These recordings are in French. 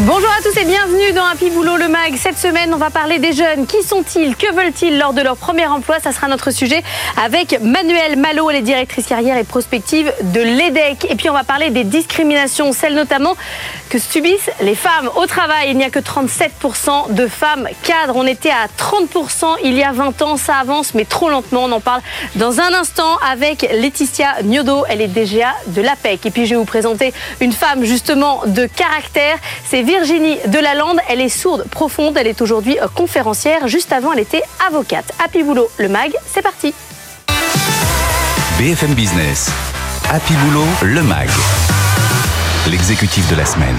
Bonjour à tous et bienvenue dans Happy Boulot le Mag. Cette semaine, on va parler des jeunes. Qui sont-ils? Que veulent-ils lors de leur premier emploi? Ça sera notre sujet avec Manuel Malo, elle est directrice carrière et prospective de l'EDEC. Et puis, on va parler des discriminations, celles notamment que subissent les femmes au travail. Il n'y a que 37% de femmes cadres. On était à 30% il y a 20 ans. Ça avance, mais trop lentement. On en parle dans un instant avec Laetitia Niodo. Elle est DGA de l'APEC. Et puis, je vais vous présenter une femme justement de caractère. C'est Virginie Delalande. Elle est sourde profonde. Elle est aujourd'hui euh, conférencière. Juste avant, elle était avocate. Happy Boulot, le MAG, c'est parti. BFM Business, Happy Boulot, le MAG, l'exécutif de la semaine.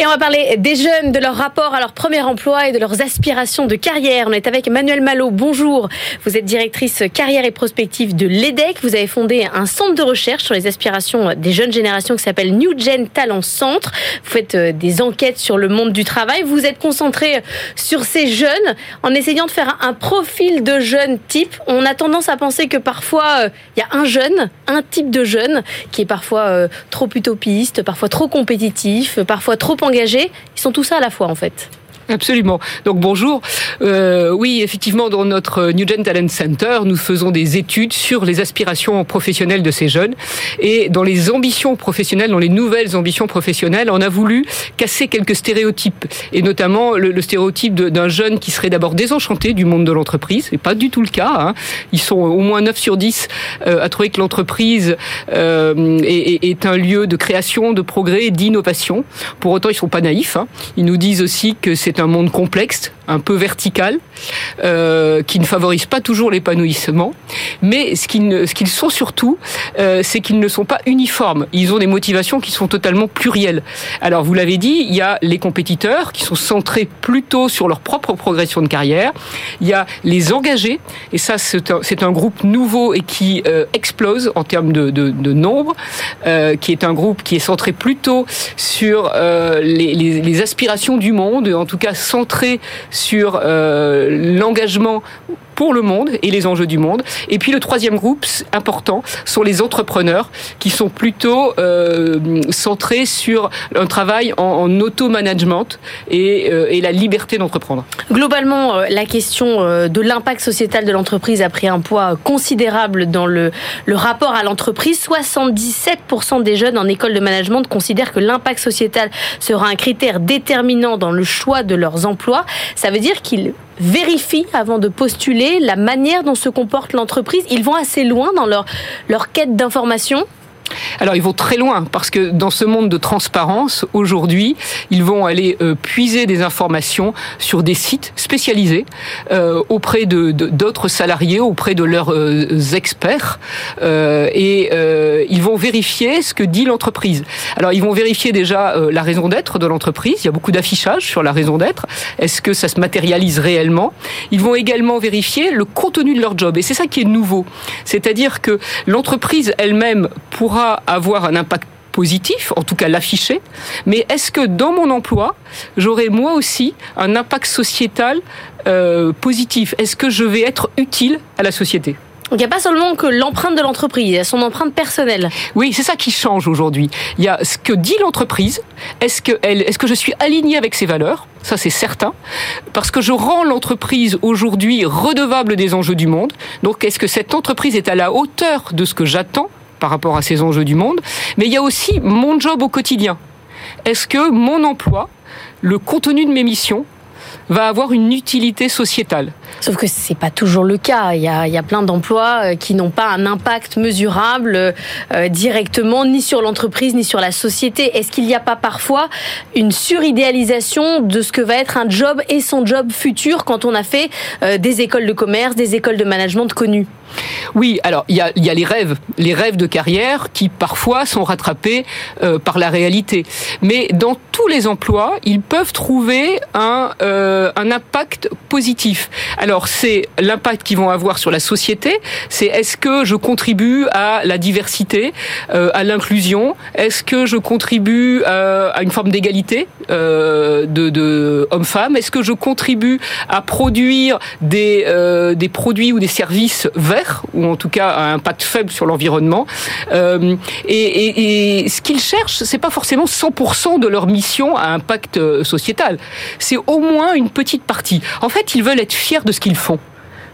Et on va parler des jeunes, de leur rapport à leur premier emploi et de leurs aspirations de carrière. On est avec Emmanuel Malo. Bonjour. Vous êtes directrice carrière et prospective de l'EDEC. Vous avez fondé un centre de recherche sur les aspirations des jeunes générations qui s'appelle New Gen Talent Centre. Vous faites euh, des enquêtes sur le monde du travail. Vous êtes concentré sur ces jeunes en essayant de faire un profil de jeune type. On a tendance à penser que parfois euh, il y a un jeune, un type de jeune qui est parfois euh, trop utopiste, parfois trop compétitif, parfois trop Ils sont tous ça à la fois en fait. Absolument. Donc bonjour. Euh, oui, effectivement, dans notre New Gen Talent Center, nous faisons des études sur les aspirations professionnelles de ces jeunes. Et dans les ambitions professionnelles, dans les nouvelles ambitions professionnelles, on a voulu casser quelques stéréotypes. Et notamment le, stéréotype d'un jeune qui serait d'abord désenchanté du monde de l'entreprise. C'est pas du tout le cas. hein. Ils sont au moins 9 sur 10 euh, à trouver que l'entreprise euh, est un lieu de création, de progrès, d'innovation. Pour autant, ils sont pas naïfs. hein. Ils nous disent aussi que c'est un monde complexe, un peu vertical, euh, qui ne favorise pas toujours l'épanouissement. Mais ce qu'ils sont surtout, euh, c'est qu'ils ne sont pas uniformes. Ils ont des motivations qui sont totalement plurielles. Alors, vous l'avez dit, il y a les compétiteurs qui sont centrés plutôt sur leur propre progression de carrière. Il y a les engagés, et ça, c'est un, groupe nouveau et qui euh, explose en termes de, nombre, qui est un groupe qui est centré plutôt sur les, les aspirations du monde, en tout cas centré sur euh, l'engagement pour le monde et les enjeux du monde. Et puis le troisième groupe important sont les entrepreneurs qui sont plutôt euh, centrés sur un travail en, en auto-management et, euh, et la liberté d'entreprendre. Globalement, euh, la question de l'impact sociétal de l'entreprise a pris un poids considérable dans le, le rapport à l'entreprise. 77% des jeunes en école de management considèrent que l'impact sociétal sera un critère déterminant dans le choix de leurs emplois. Ça veut dire qu'ils vérifient avant de postuler la manière dont se comporte l'entreprise. Ils vont assez loin dans leur, leur quête d'information. Alors ils vont très loin parce que dans ce monde de transparence, aujourd'hui, ils vont aller euh, puiser des informations sur des sites spécialisés euh, auprès de d'autres salariés, auprès de leurs euh, experts, euh, et euh, ils vont vérifier ce que dit l'entreprise. Alors ils vont vérifier déjà euh, la raison d'être de l'entreprise. Il y a beaucoup d'affichage sur la raison d'être. Est-ce que ça se matérialise réellement? Ils vont également vérifier le contenu de leur job, et c'est ça qui est nouveau. C'est-à-dire que l'entreprise elle-même pourra avoir un impact positif, en tout cas l'afficher, mais est-ce que dans mon emploi, j'aurai moi aussi un impact sociétal euh, positif? Est-ce que je vais être utile à la société? Donc il n'y a pas seulement que l'empreinte de l'entreprise, il y a son empreinte personnelle. Oui, c'est ça qui change aujourd'hui. Il y a ce que dit l'entreprise. Est-ce que, elle, est-ce que je suis aligné avec ses valeurs? Ça, c'est certain. Parce que je rends l'entreprise aujourd'hui redevable des enjeux du monde. Donc, est-ce que cette entreprise est à la hauteur de ce que j'attends? Par rapport à ces enjeux du monde Mais il y a aussi mon job au quotidien. Est-ce que mon emploi, le contenu de mes missions, va avoir une utilité sociétale? Sauf que c'est pas toujours le cas. Il y a, plein d'emplois euh, qui n'ont pas un impact mesurable euh, directement ni sur l'entreprise ni sur la société. Est-ce qu'il n'y a pas parfois une suridéalisation de ce que va être un job et son job futur quand on a fait euh, des écoles de commerce, des écoles de management connues? Oui, alors il y a, les rêves, les rêves de carrière qui parfois sont rattrapés par la réalité. Mais dans tous les emplois, ils peuvent trouver un impact positif. Alors c'est l'impact qu'ils vont avoir sur la société. C'est est-ce que je contribue à la diversité, euh, à l'inclusion? Est-ce que je contribue euh, à une forme d'égalité? Euh, de, de hommes-femmes Est-ce que je contribue à produire des, euh, des produits ou des services verts ou en tout cas un impact faible sur l'environnement. Euh, et, et, et, ce qu'ils cherchent, c'est pas forcément 100% de leur mission à impact euh, sociétal. C'est au moins une petite partie. En fait, ils veulent être fiers de ce qu'ils font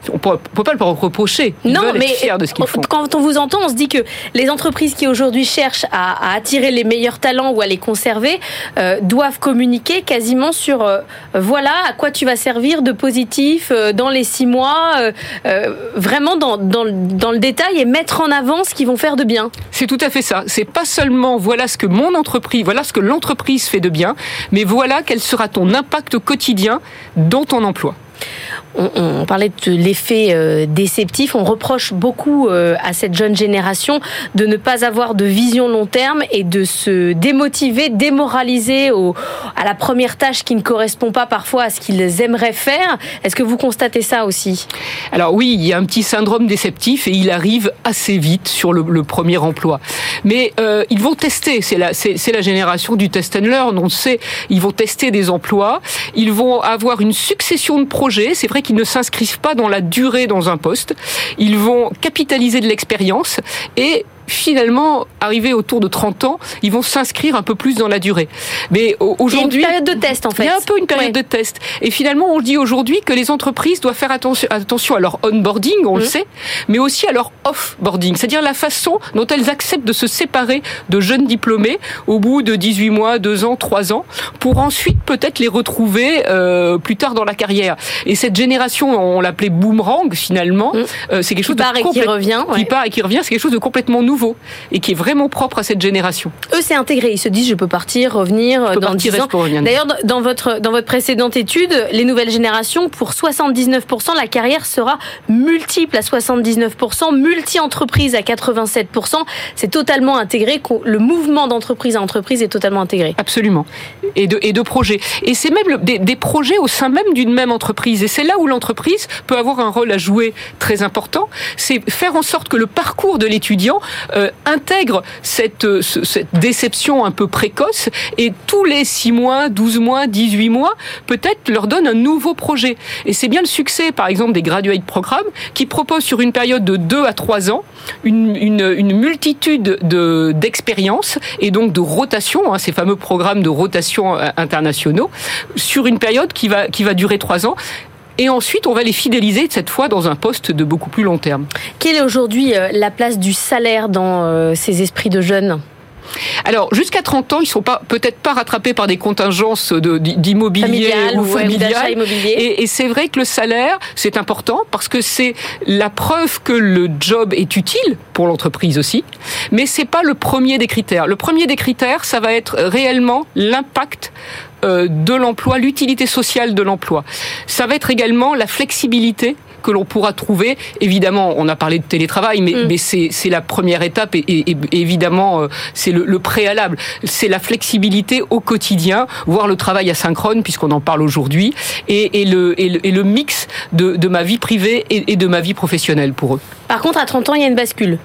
on ne peut pas le reprocher. Ils non, mais de ce qu'ils font. quand on vous entend, on se dit que les entreprises qui aujourd'hui cherchent à, à, attirer les meilleurs talents ou à les conserver euh, doivent communiquer quasiment sur euh, voilà à quoi tu vas servir de positif euh, dans les six mois, vraiment dans, dans, dans, le détail et mettre en avant ce qu'ils vont faire de bien. C'est tout à fait ça. C'est pas seulement voilà ce que mon entreprise, voilà ce que l'entreprise fait de bien, mais voilà quel sera ton impact quotidien dans ton emploi on, parlait de l'effet euh, déceptif. On reproche beaucoup euh, à cette jeune génération de ne pas avoir de vision long terme et de se démotiver, démoraliser à la première tâche qui ne correspond pas parfois à ce qu'ils aimeraient faire. Est-ce que vous constatez ça aussi? Alors oui, il y a un petit syndrome déceptif et il arrive assez vite sur le, premier emploi. Mais euh, ils vont tester. C'est la, c'est, la génération du test and learn. On sait, ils vont tester des emplois. Ils vont avoir une succession de projets. C'est vrai qu'ils ne s'inscrivent pas dans la durée dans un poste. Ils vont capitaliser de l'expérience et finalement, arrivé autour de 30 ans, ils vont s'inscrire un peu plus dans la durée. Mais aujourd'hui, il y a une période de test en fait. Il y a un peu une période ouais. de test. Et finalement, on dit aujourd'hui que les entreprises doivent faire attention, attention à leur onboarding, on mmh. le sait, mais aussi à leur offboarding, c'est-à-dire la façon dont elles acceptent de se séparer de jeunes diplômés au bout de 18 mois, 2 ans, 3 ans, pour ensuite peut-être les retrouver euh, plus tard dans la carrière. Et cette génération, on l'appelait boomerang finalement, mmh. euh, c'est quelque chose qui de part et qui revient, qui part et qui revient, c'est quelque chose de complètement nouveau nouveau et qui est vraiment propre à cette génération. Eux, c'est intégré. Ils se disent, je peux partir, revenir peux dans partir 10 ans. D'ailleurs, dans votre, dans votre précédente étude, les nouvelles générations, pour 79%, la carrière sera multiple à 79%, multi-entreprise à 87%. C'est totalement intégré. Le mouvement d'entreprise à entreprise est totalement intégré. Absolument. Et de, et de projets. Et c'est même le, des, des projets au sein même d'une même entreprise. Et c'est là où l'entreprise peut avoir un rôle à jouer très important. C'est faire en sorte que le parcours de l'étudiant euh, intègre cette, euh, cette déception un peu précoce et tous les 6 mois, 12 mois, 18 mois, peut-être leur donne un nouveau projet. Et c'est bien le succès, par exemple, des graduate programmes qui proposent sur une période de 2 à 3 ans une, une, une multitude de, d'expériences et donc de rotation, hein, ces fameux programmes de rotation euh, internationaux, sur une période qui va, qui va durer 3 ans et ensuite on va les fidéliser cette fois dans un poste de beaucoup plus long terme. Quelle est aujourd'hui la place du salaire dans ces esprits de jeunes? Alors, jusqu'à 30 ans, ils sont pas peut-être pas rattrapés par des contingences d'immobilier ou familial. immobilier. Et, et c'est vrai que le salaire, c'est important parce que c'est la preuve que le job est utile pour l'entreprise aussi. Mais c'est pas le premier des critères. Le premier des critères, ça va être réellement l'impact de l'emploi, l'utilité sociale de l'emploi. Ça va être également la flexibilité que l'on pourra trouver. Évidemment, on a parlé de télétravail, mais, mm. mais c'est la première étape et, et, et évidemment, euh, c'est le, le, préalable. C'est la flexibilité au quotidien, voire le travail asynchrone, puisqu'on en parle aujourd'hui, et, et, le, et, le, et le mix de, de ma vie privée et, et de ma vie professionnelle pour eux. Par contre, à 30 ans, il y a une bascule.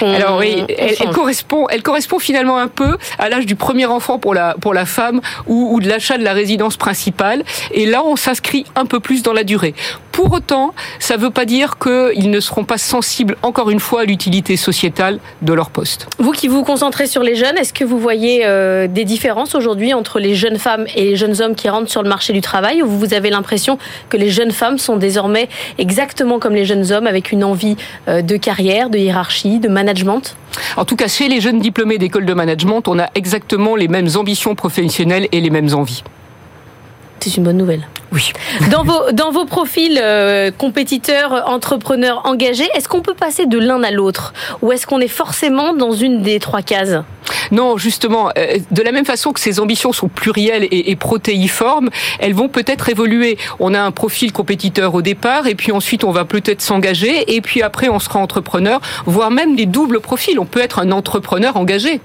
Alors oui, elle, elle, correspond, elle correspond finalement un peu à l'âge du premier enfant pour la, pour la femme ou, ou de l'achat de la résidence principale. Et là, on s'inscrit un peu plus dans la durée. Pour autant, ça ne veut pas dire qu'ils ne seront pas sensibles, encore une fois, à l'utilité sociétale de leur poste. Vous qui vous concentrez sur les jeunes, est-ce que vous voyez euh, des différences aujourd'hui entre les jeunes femmes et les jeunes hommes qui rentrent sur le marché du travail ou vous avez l'impression que les jeunes femmes sont désormais exactement comme les jeunes hommes avec une envie de carrière, de hiérarchie, de management? En tout cas, chez les jeunes diplômés d'école de management, on a exactement les mêmes ambitions professionnelles et les mêmes envies. C'est une bonne nouvelle. Oui. Dans vos, dans vos profils euh, compétiteurs, entrepreneurs engagés, est-ce qu'on peut passer de l'un à l'autre Ou est-ce qu'on est forcément dans une des trois cases? Non, justement, euh, de la même façon que ces ambitions sont plurielles et, et protéiformes, elles vont peut-être évoluer. On a un profil compétiteur au départ, et puis ensuite on va peut-être s'engager, et puis après on sera entrepreneur, voire même des doubles profils. On peut être un entrepreneur engagé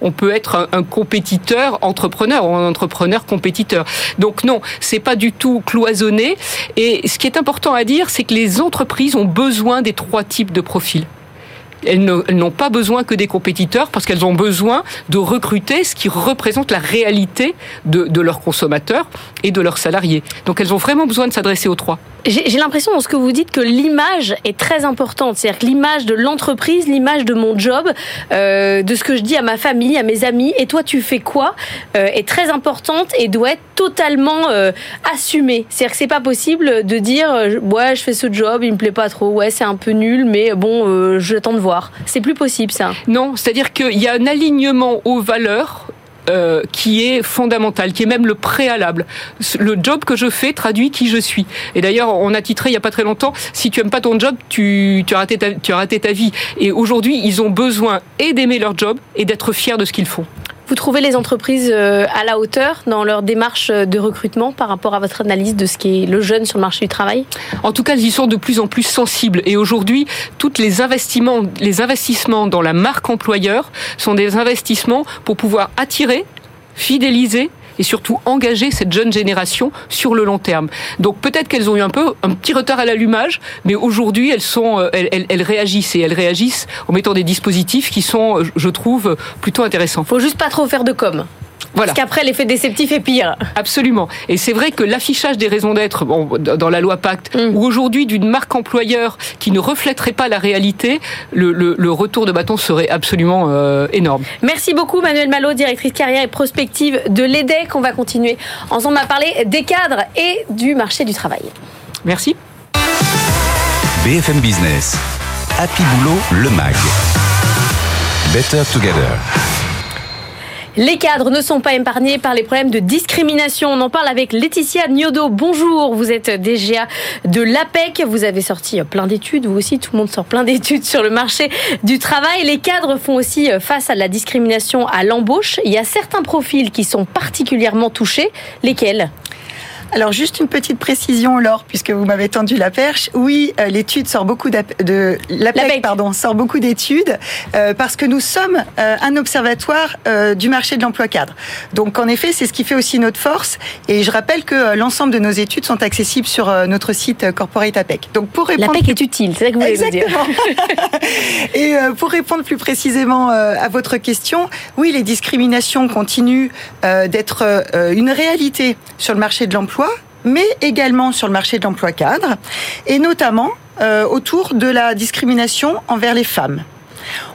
on peut être un, compétiteur entrepreneur ou un entrepreneur compétiteur. Donc non, c'est pas du tout cloisonné. Et ce qui est important à dire, c'est que les entreprises ont besoin des trois types de profils elles n'ont pas besoin que des compétiteurs parce qu'elles ont besoin de recruter ce qui représente la réalité de, leurs consommateurs et de leurs salariés. Donc elles ont vraiment besoin de s'adresser aux trois. J'ai l'impression dans ce que vous dites que l'image est très importante, c'est-à-dire que l'image de l'entreprise, l'image de mon job, euh, de ce que je dis à ma famille, à mes amis, et toi tu fais quoi, euh, est très importante et doit être totalement euh, assumée. C'est-à-dire que c'est pas possible de dire ouais je fais ce job, il me plaît pas trop, ouais c'est un peu nul, mais bon j'attends de voir. C'est plus possible ça. Non, c'est-à-dire qu'il y a un alignement aux valeurs euh, qui est fondamental, qui est même le préalable. Le job que je fais traduit qui je suis. Et d'ailleurs, on a titré il y a pas très longtemps, si tu aimes pas ton job, tu, as, tu as raté ta vie. Et aujourd'hui, ils ont besoin et d'aimer leur job et d'être fiers de ce qu'ils font. Vous trouvez les entreprises euh, à la hauteur dans leur démarche de recrutement par rapport à votre analyse de ce qui est le jeune sur le marché du travail? En tout cas, elles y sont de plus en plus sensibles. Et aujourd'hui, tous les investissements, les investissements dans la marque employeur sont des investissements pour pouvoir attirer, fidéliser et surtout engager cette jeune génération sur le long terme. Donc peut-être qu'elles ont eu un peu un petit retard à l'allumage, mais aujourd'hui elles sont, euh, elles, réagissent et elles réagissent en mettant des dispositifs qui sont, euh, je trouve, plutôt intéressants. Faut juste pas trop faire de com. Voilà. Parce qu'après, l'effet déceptif est pire. Absolument. Et c'est vrai que l'affichage des raisons d'être bon, dans la loi Pacte, mm. ou aujourd'hui d'une marque employeur qui ne reflèterait pas la réalité, le, le, le retour de bâton serait absolument euh, énorme. Merci beaucoup, Manuel Malo, directrice carrière et prospective de l'EDEC. On va continuer ensemble à parler des cadres et du marché du travail. Merci. BFM Business. Happy Boulot, le MAG. Better Together. Les cadres ne sont pas épargnés par les problèmes de discrimination. On en parle avec Laetitia Niodo. Bonjour, vous êtes DGA de l'APEC. Vous avez sorti plein d'études. Vous aussi, tout le monde sort plein d'études sur le marché du travail. Les cadres font aussi face à la discrimination à l'embauche. Il y a certains profils qui sont particulièrement touchés. Lesquels? Alors juste une petite précision, Laure, puisque vous m'avez tendu la perche. Oui, euh, l'étude sort beaucoup de l'APEC, pardon, sort beaucoup d'études euh, parce que nous sommes euh, un observatoire euh, du marché de l'emploi cadre. Donc en effet, c'est ce qui fait aussi notre force. Et je rappelle que euh, l'ensemble de nos études sont accessibles sur euh, notre site Corporate APEC. Donc pour répondre, l'APEC est utile, c'est ça que vous voulez Exactement. dire. Et pour répondre plus précisément à votre question, oui, les discriminations continuent d'être une réalité sur le marché de l'emploi mais également sur le marché de l'emploi cadre, et notamment euh, autour de la discrimination envers les femmes.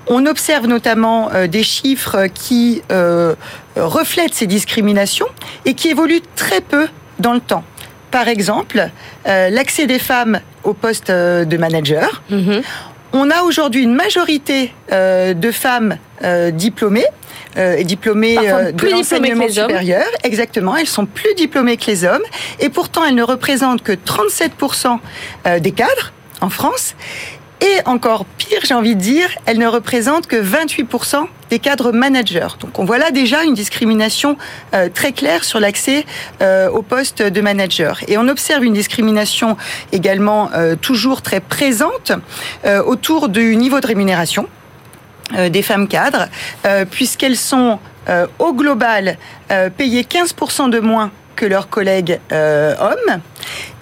On observe notamment euh, des chiffres qui euh, reflètent ces discriminations et qui évoluent très peu dans le temps. Par exemple, l'accès des femmes au poste de manager. Mm -hmm. On a aujourd'hui une majorité de femmes diplômées et diplômées euh, de l'enseignement supérieur. Exactement, elles sont plus diplômées que les hommes et pourtant elles ne représentent que 37% euh, des cadres en France. Et encore pire, j'ai envie de dire, elles ne représentent que 28% des cadres managers. Donc on voit là déjà une discrimination euh, très claire sur l'accès euh, au poste de manager. Et on observe une discrimination également euh, toujours très présente autour du niveau de rémunération euh, des femmes cadres, euh, puisqu'elles sont euh, au global payées 15% de moins que leurs collègues hommes,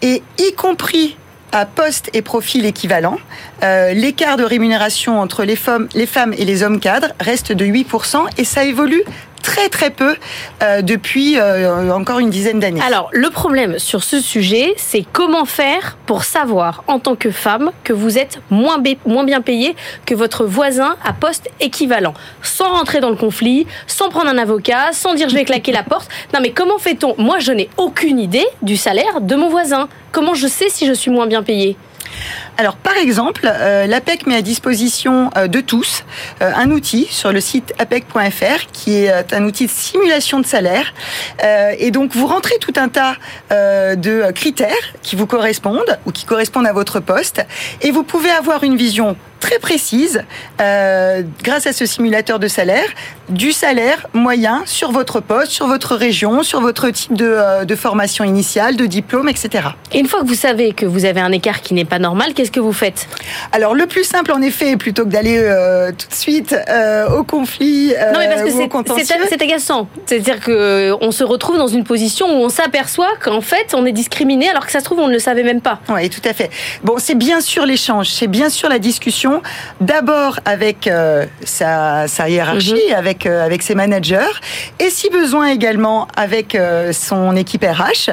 et y compris à poste et profil équivalent, euh, l'écart de rémunération entre les femmes, les femmes et les hommes cadres reste de 8% et ça évolue très très peu euh, depuis euh, encore une dizaine d'années. Alors le problème sur ce sujet, c'est comment faire pour savoir en tant que femme que vous êtes moins, bien payé que votre voisin à poste équivalent, sans rentrer dans le conflit, sans prendre un avocat, sans dire je vais claquer la porte. Non mais comment fait-on? Moi je n'ai aucune idée du salaire de mon voisin. Comment je sais si je suis moins bien payé Alors, par exemple, euh, l'APEC met à disposition euh, de tous euh, un outil sur le site apec.fr qui est un outil de simulation de salaire. et donc, vous rentrez tout un tas de critères qui vous correspondent ou qui correspondent à votre poste et vous pouvez avoir une vision très précise, euh, grâce à ce simulateur de salaire, du salaire moyen sur votre poste, sur votre région, sur votre type de, euh, de formation initiale, de diplôme, etc. Et une fois que vous savez que vous avez un écart qui n'est pas normal, qu'est-ce que vous faites? Alors le plus simple en effet, plutôt que d'aller euh, tout de suite au conflit, non mais parce que c'est c'est agaçant. C'est-à-dire que on se retrouve dans une position où on s'aperçoit qu'en fait on est discriminé alors que ça se trouve on ne le savait même pas. Oui, tout à fait. Bon, c'est bien sûr l'échange, c'est bien sûr la discussion d'abord avec euh, sa, sa, hiérarchie, mhm. avec, euh, avec ses managers, et si besoin également avec euh, son équipe RH.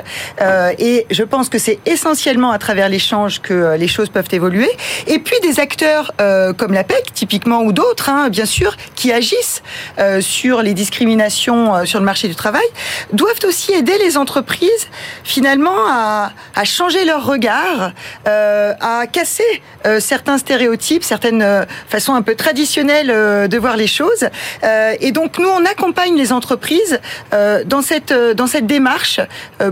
et je pense que c'est essentiellement à travers l'échange que les choses peuvent évoluer. Et puis des acteurs comme la PEC, typiquement, ou d'autres, hein, bien sûr, qui agissent sur les discriminations sur le marché du travail, doivent aussi aider les entreprises finalement à, à changer leur regard, à casser certains stéréotypes, certaines euh, façons un peu traditionnelles euh, de voir les choses. Euh, et donc nous, on accompagne les entreprises dans cette dans cette démarche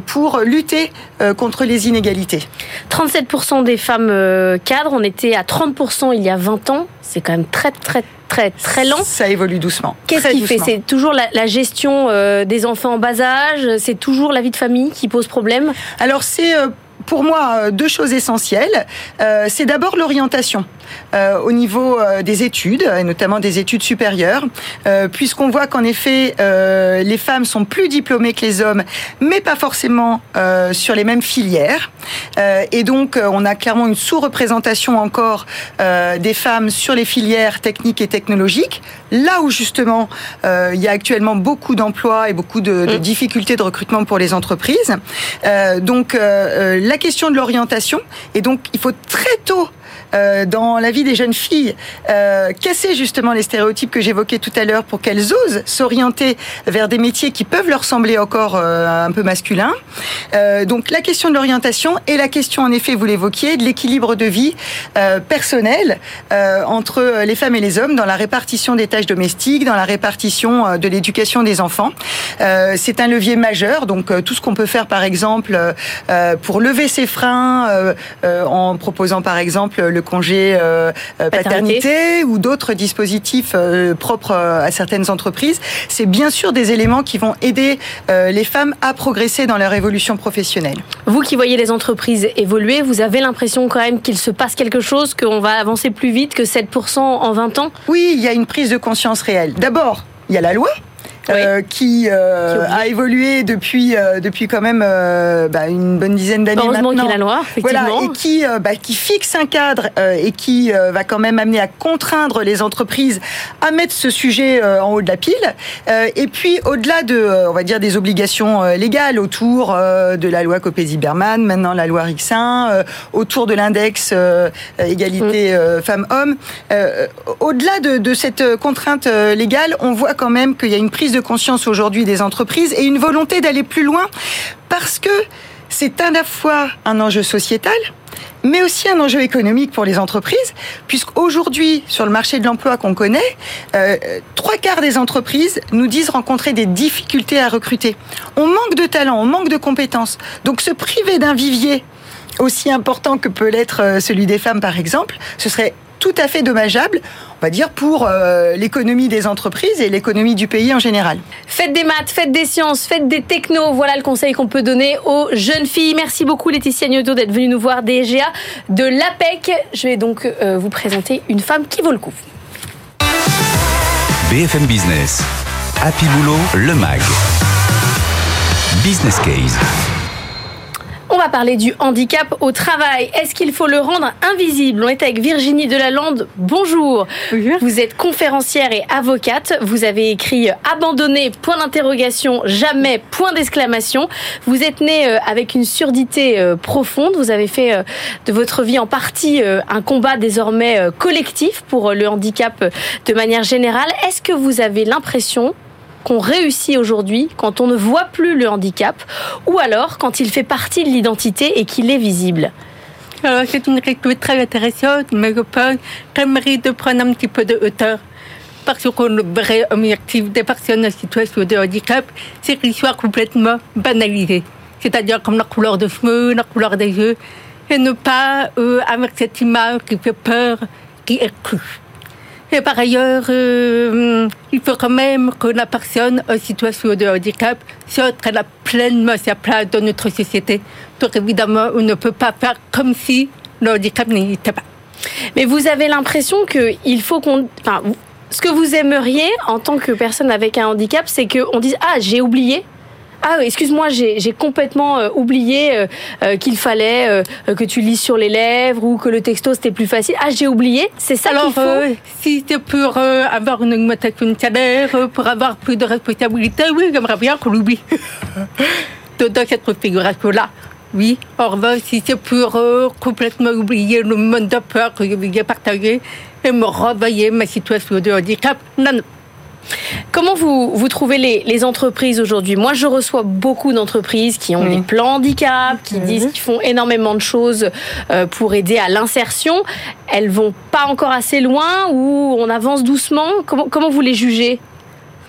pour lutter contre les inégalités. 37% des femmes cadres, on était à 30% il y a 20 ans. C'est quand même très très très très lent. Ça évolue doucement. Qu'est-ce qui fait? C'est toujours la, la gestion des enfants en bas âge? C'est toujours la vie de famille qui pose problème? Alors c'est pour moi deux choses essentielles. c'est d'abord l'orientation. Euh, au niveau euh, des études, et notamment des études supérieures, euh, puisqu'on voit qu'en effet, les femmes sont plus diplômées que les hommes, mais pas forcément sur les mêmes filières. et donc, on a clairement une sous-représentation encore des femmes sur les filières techniques et technologiques, là où justement il y a actuellement beaucoup d'emplois et beaucoup de, de, mm. difficultés de recrutement pour les entreprises. donc, la question de l'orientation, et donc il faut très tôt euh, dans la vie des jeunes filles, euh, casser justement les stéréotypes que j'évoquais tout à l'heure pour qu'elles osent s'orienter vers des métiers qui peuvent leur sembler encore euh, un peu masculins. Donc la question de l'orientation et la question, en effet, vous l'évoquiez, de l'équilibre de vie personnel entre les femmes et les hommes dans la répartition des tâches domestiques, dans la répartition de l'éducation des enfants. C'est un levier majeur. Donc tout ce qu'on peut faire, par exemple, pour lever ses freins, en proposant par exemple le congé euh, euh, paternité. ou d'autres dispositifs euh, propres à certaines entreprises, c'est bien sûr des éléments qui vont aider les femmes à progresser dans leur évolution professionnelle. Vous qui voyez les entreprises évoluer, vous avez l'impression quand même qu'il se passe quelque chose, qu'on va avancer plus vite que 7% en 20 ans? Oui, il y a une prise de conscience réelle. D'abord, il y a la loi euh, qui, euh, a évolué depuis euh, depuis quand même bah, une bonne dizaine d'années maintenant. qu'il y a la loi, voilà, et qui bah, qui fixe un cadre et qui va quand même amener à contraindre les entreprises à mettre ce sujet en haut de la pile. et puis au-delà de, on va dire, des obligations légales autour de la loi Copé-Zimmermann, maintenant la loi Rixin, autour de l'index égalité mm. femmes-hommes, au-delà de, de cette contrainte légale, on voit quand même qu'il y a une prise de conscience aujourd'hui des entreprises et une volonté d'aller plus loin parce que c'est à la fois un enjeu sociétal, mais aussi un enjeu économique pour les entreprises, puisqu'aujourd'hui, sur le marché de l'emploi qu'on connaît, euh, trois quarts des entreprises nous disent rencontrer des difficultés à recruter. On manque de talent, on manque de compétences. Donc se priver d'un vivier aussi important que peut l'être euh, celui des femmes, par exemple, ce serait tout à fait dommageable, on va dire, pour euh, l'économie des entreprises et l'économie du pays en général. Faites des maths, faites des sciences, faites des technos. Voilà le conseil qu'on peut donner aux jeunes filles. Merci beaucoup Laetitia Nioto d'être venue nous voir DGA de l'APEC. Je vais donc euh, vous présenter une femme qui vaut le coup. BFM Business. Happy Boulot, le MAG. Business Case. On va parler du handicap au travail. Est-ce qu'il faut le rendre invisible? On est avec Virginie Delalande. Bonjour. Bonjour. Vous êtes conférencière et avocate. Vous avez écrit Abandonner, point d'interrogation, jamais, point d'exclamation. Vous êtes née euh, avec une surdité euh, profonde. Vous avez fait euh, de votre vie en partie un combat désormais collectif pour le handicap de manière générale. Est-ce que vous avez l'impression qu'on réussit aujourd'hui quand on ne voit plus le handicap ou alors quand il fait partie de l'identité et qu'il est visible c'est une question très intéressante, mais je pense qu'elle mérite de prendre un petit peu de hauteur. Parce que le vrai objectif des personnes en situation de handicap, c'est qu'ils soient complètement banalisés. C'est-à-dire comme la couleur de cheveux, la couleur des yeux, et ne pas euh, avec cette image qui fait peur, qui exclut. Et par ailleurs, euh, il faut quand même que la personne en situation de handicap soit pleinement sa place dans notre société. Donc évidemment, on ne peut pas faire comme si le handicap n'existait pas. Mais vous avez l'impression qu'il faut qu'on... Enfin, ce que vous aimeriez en tant que personne avec un handicap, c'est qu'on dise Ah, j'ai oublié ah, excuse-moi, j'ai complètement euh, oublié euh, euh, qu'il fallait que tu lises sur les lèvres ou que le texto c'était plus facile. Ah, j'ai oublié. C'est ça qu'il faut. si c'est pour avoir une augmentation de salaire, pour avoir plus de responsabilité, oui, j'aimerais bien qu'on l'oublie. Dans cette configuration-là. Oui, au revoir, si c'est pour complètement oublier le monde de peur que je voulais partager et me renvoyer ma situation de handicap, non, non. Comment vous, vous trouvez les, les entreprises aujourd'hui? Moi, je reçois beaucoup d'entreprises qui ont des plans handicap, qui disent qu'ils font énormément de choses euh, pour aider à l'insertion. Elles vont pas encore assez loin ou on avance doucement? Comment, comment vous les jugez?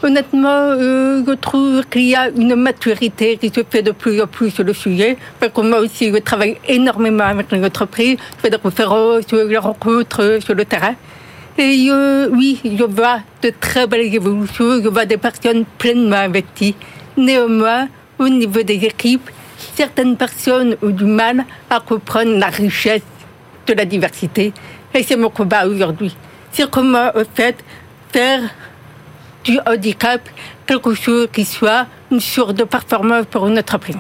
Honnêtement, euh, je trouve qu'il y a une maturité qui se fait de plus en plus sur le sujet. Parce que moi aussi, je travaille énormément avec les entreprises. Je fais des conférences, des rencontres sur le terrain. Et euh, oui, je vois de très belles évolutions, je vois des personnes pleinement investies. Néanmoins, au niveau des équipes, certaines personnes ont du mal à comprendre la richesse de la diversité. Et c'est mon combat aujourd'hui. C'est comment, en fait, faire du handicap quelque chose qui soit une source de performance pour une entreprise.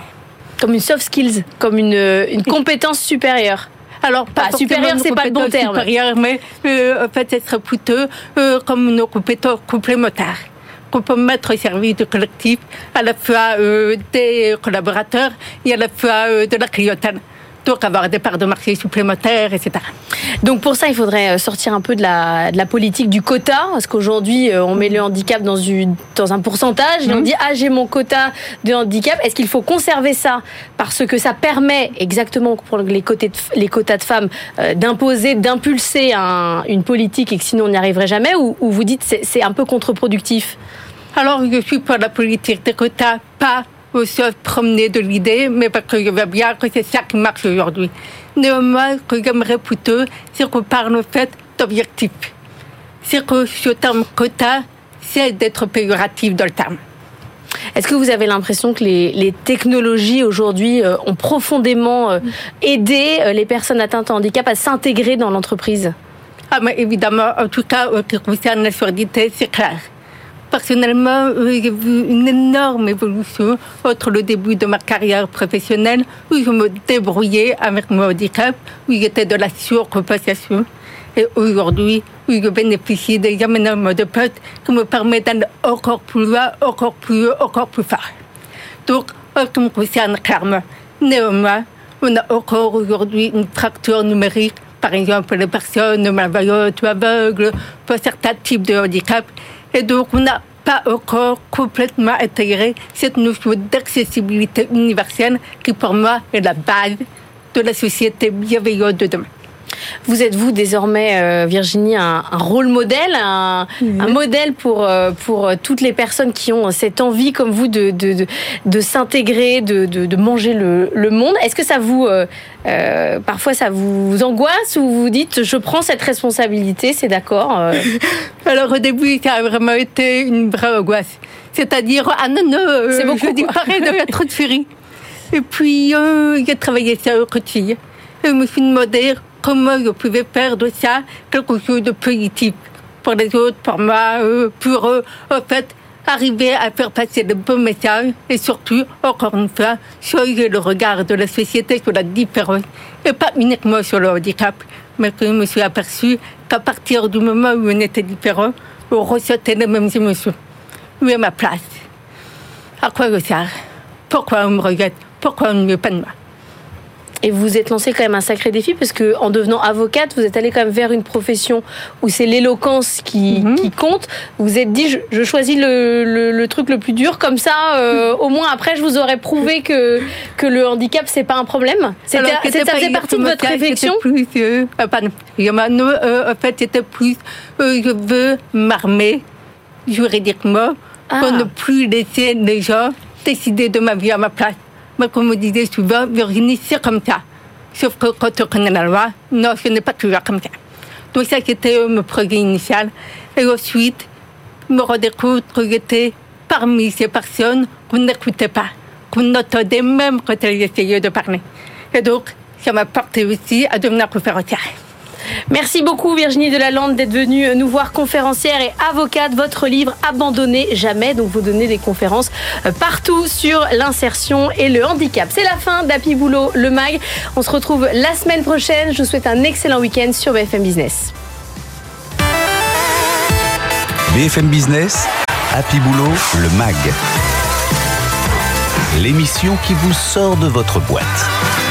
Comme une soft skills, comme une, une compétence supérieure. Alors, pas bah, supérieur, c'est pas le bon terme. Supérieur, mais euh, peut-être plutôt euh, comme nos compétences complémentaires qu'on peut mettre au service du collectif, à la fois euh, des collaborateurs et à la fois euh, de la clientèle donc avoir des parts de marché supplémentaires, etc. Donc pour ça, il faudrait euh, sortir un peu de la, de la politique du quota, parce qu'aujourd'hui, euh, on met le handicap dans, une, dans un pourcentage, et on mhm. dit, ah, j'ai mon quota de handicap. Est-ce qu'il faut conserver ça? Parce que ça permet exactement pour les, côtés les quotas de femmes euh, d'imposer, d'impulser une politique et que sinon on n'y arriverait jamais, ou, ou vous dites c'est un peu contre-productif? Alors, je suis pour la politique des quotas, pas se promener de l'idée, mais parce que je vois bien que c'est ça qui marche aujourd'hui. Néanmoins, ce que j'aimerais plutôt, c'est qu'on parle en fait d'objectif. C'est que ce terme quota, c'est d'être péjoratif dans le terme. Est-ce que vous avez l'impression que les, les technologies aujourd'hui euh, ont profondément euh, aidé euh, les personnes atteintes de handicap à s'intégrer dans l'entreprise? Ah, mais évidemment, en tout cas, ce qui concerne la surdité, c'est clair. Personnellement, j'ai vu une énorme évolution entre le début de ma carrière professionnelle, où je me débrouillais avec mon handicap, où j'étais de la surcompensation. Et aujourd'hui, où je bénéficie des aménagements de poste qui me permettent d'aller encore plus loin, encore plus haut, encore plus fort. Donc, en ce qui me concerne clairement, néanmoins, on a encore aujourd'hui une fracture numérique par exemple les personnes malvoyantes ou aveugles, pour certains types de handicap, et donc, on n'a pas encore complètement intégré cette notion d'accessibilité universelle qui, pour moi, est la base de la société bienveillante de demain. Vous êtes vous désormais, euh, Virginie, un, rôle modèle, un, modèle pour, euh, pour toutes les personnes qui ont cette envie, comme vous, de, de, de, s'intégrer, de, de, manger le, le monde. Est-ce que ça vous, euh, parfois, ça vous angoisse ou vous dites, je prends cette responsabilité, c'est d'accord Alors au début, ça a vraiment été une vraie angoisse. C'est-à-dire, ah non, non, c'est beaucoup, je dis pareil, il y a trop de furie. Et puis, j'ai travaillé au quotidien. Je me suis demandé comment je pouvais faire de ça quelque chose de positif pour les autres, pour moi, euh, pour eux. En fait, arriver à faire passer de bons messages et surtout, encore une fois, changer le regard de la société sur la différence et pas uniquement sur le handicap, mais que je me suis aperçu qu'à partir du moment où on était différent, on ressentait les mêmes émotions. Où est ma place? À quoi je sers? Pourquoi on me regrette? Pourquoi on ne veut pas de moi Et vous vous êtes lancé quand même un sacré défi parce que en devenant avocate, vous êtes allé quand même vers une profession où c'est l'éloquence qui, Mhm. qui compte. Vous vous êtes dit, je, je choisis le, le- le truc le plus dur, comme ça, euh, au moins après, je vous aurais prouvé que, que le handicap, c'est pas un problème. C'était, ça faisait partie de votre réflexion? plus, euh, pardon, euh, en fait, c'était plus, euh, je veux m'armer juridiquement Ah. pour ne plus laisser les gens décider de ma vie à ma place. Moi, comme on disait souvent, Virginie, c'est comme ça. Sauf que quand on connaît la loi, non, ce n'est pas toujours comme ça. Donc ça, c'était euh, mon projet initial. Et ensuite, me compte que j'étais parmi ces personnes qu'on n'écoutait pas, qu'on entendait même quand elles essayaient de parler. Et donc, ça m'a porté aussi à devenir conférencière. Merci beaucoup Virginie Delalande d'être venue nous voir conférencière et avocate. Votre livre Abandonner jamais, donc vous donnez des conférences euh, partout sur l'insertion et le handicap. C'est la fin d'Happy Boulot, le mag. On se retrouve la semaine prochaine. Je vous souhaite un excellent week-end sur BFM Business. BFM Business, Happy Boulot, le MAG. L'émission qui vous sort de votre boîte.